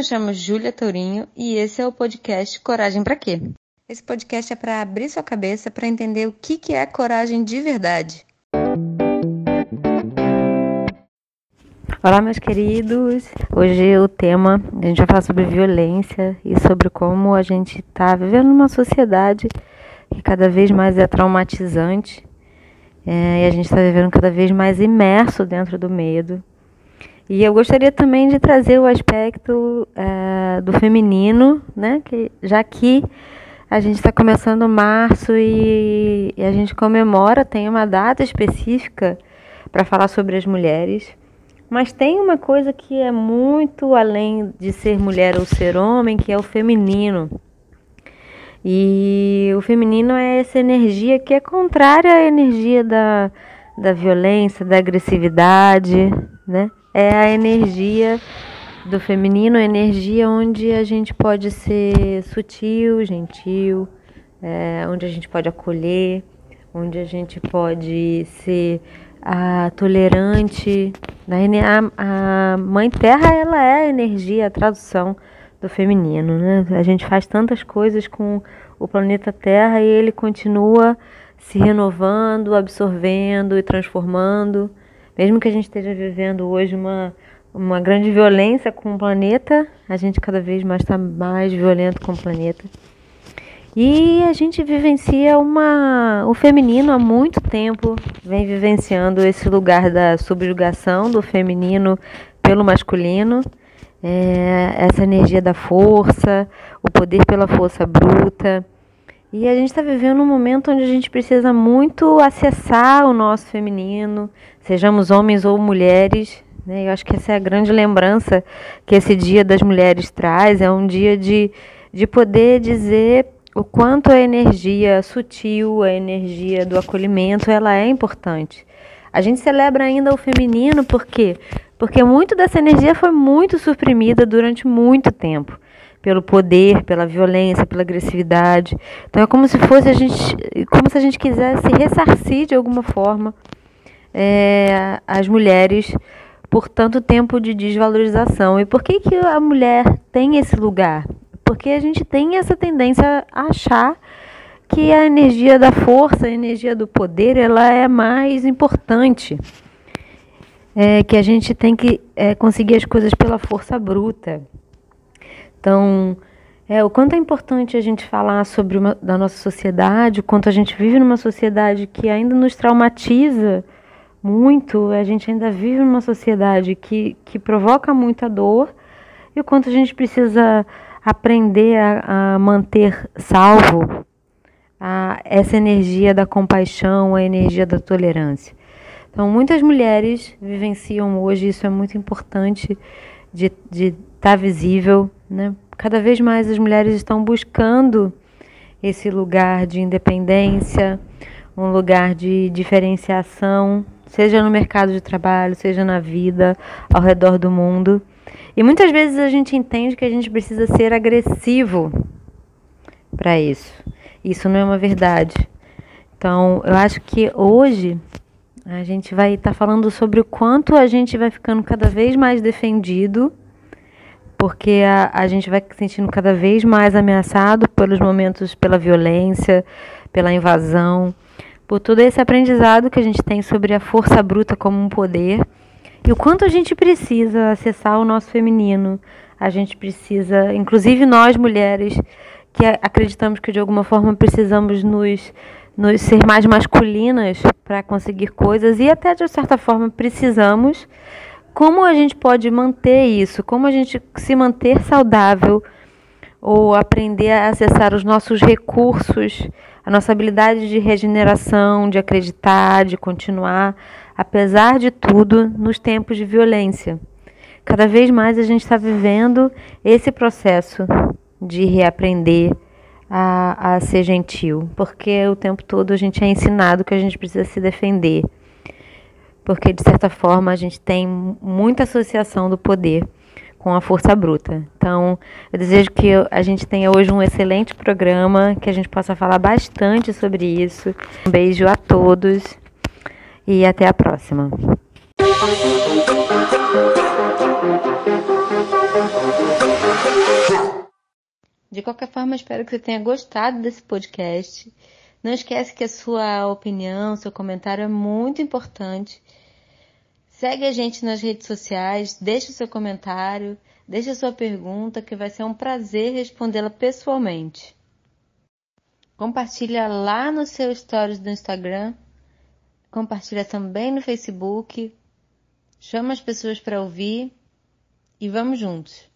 me chamo Júlia Tourinho e esse é o podcast Coragem para quê? Esse podcast é para abrir sua cabeça para entender o que, que é coragem de verdade. Olá, meus queridos. Hoje o tema a gente vai falar sobre violência e sobre como a gente está vivendo numa sociedade que cada vez mais é traumatizante é, e a gente está vivendo cada vez mais imerso dentro do medo. E eu gostaria também de trazer o aspecto é, do feminino, né? Que, já que a gente está começando março e, e a gente comemora, tem uma data específica para falar sobre as mulheres. Mas tem uma coisa que é muito além de ser mulher ou ser homem, que é o feminino. E o feminino é essa energia que é contrária à energia da, da violência, da agressividade, né? É a energia do feminino, a energia onde a gente pode ser sutil, gentil, é, onde a gente pode acolher, onde a gente pode ser a tolerante. A, a mãe terra ela é a energia, a tradução do feminino, né? A gente faz tantas coisas com o planeta Terra e ele continua se renovando, absorvendo e transformando. Mesmo que a gente esteja vivendo hoje uma, uma grande violência com o planeta, a gente cada vez mais está mais violento com o planeta. E a gente vivencia uma, o feminino há muito tempo, vem vivenciando esse lugar da subjugação do feminino pelo masculino, é, essa energia da força, o poder pela força bruta. E a gente está vivendo um momento onde a gente precisa muito acessar o nosso feminino, sejamos homens ou mulheres. Né? Eu acho que essa é a grande lembrança que esse Dia das Mulheres traz. É um dia de, de poder dizer o quanto a energia sutil, a energia do acolhimento, ela é importante. A gente celebra ainda o feminino por quê? Porque muito dessa energia foi muito suprimida durante muito tempo pelo poder, pela violência, pela agressividade. Então é como se fosse a gente, como se a gente quisesse ressarcir de alguma forma é, as mulheres por tanto tempo de desvalorização. E por que que a mulher tem esse lugar? Porque a gente tem essa tendência a achar que a energia da força, a energia do poder, ela é mais importante. É, que a gente tem que é, conseguir as coisas pela força bruta. Então, é, o quanto é importante a gente falar sobre uma, da nossa sociedade, o quanto a gente vive numa sociedade que ainda nos traumatiza muito, a gente ainda vive numa sociedade que, que provoca muita dor, e o quanto a gente precisa aprender a, a manter salvo a, essa energia da compaixão, a energia da tolerância. Então, muitas mulheres vivenciam hoje, isso é muito importante de estar tá visível, né? Cada vez mais as mulheres estão buscando esse lugar de independência, um lugar de diferenciação, seja no mercado de trabalho, seja na vida, ao redor do mundo. E muitas vezes a gente entende que a gente precisa ser agressivo para isso. Isso não é uma verdade. Então, eu acho que hoje a gente vai estar tá falando sobre o quanto a gente vai ficando cada vez mais defendido, porque a, a gente vai se sentindo cada vez mais ameaçado pelos momentos, pela violência, pela invasão, por todo esse aprendizado que a gente tem sobre a força bruta como um poder e o quanto a gente precisa acessar o nosso feminino. A gente precisa, inclusive nós mulheres, que acreditamos que de alguma forma precisamos nos, nos ser mais masculinas para conseguir coisas e até de certa forma precisamos. Como a gente pode manter isso? Como a gente se manter saudável ou aprender a acessar os nossos recursos, a nossa habilidade de regeneração, de acreditar, de continuar apesar de tudo, nos tempos de violência. Cada vez mais a gente está vivendo esse processo de reaprender a, a ser gentil, porque o tempo todo a gente é ensinado que a gente precisa se defender, porque de certa forma a gente tem muita associação do poder com a força bruta. Então, eu desejo que a gente tenha hoje um excelente programa, que a gente possa falar bastante sobre isso. Um beijo a todos e até a próxima. De qualquer forma, espero que você tenha gostado desse podcast. Não esquece que a sua opinião, seu comentário é muito importante. Segue a gente nas redes sociais, deixe o seu comentário, deixe a sua pergunta, que vai ser um prazer respondê-la pessoalmente. Compartilha lá no seu stories do Instagram, compartilha também no Facebook, chama as pessoas para ouvir e vamos juntos.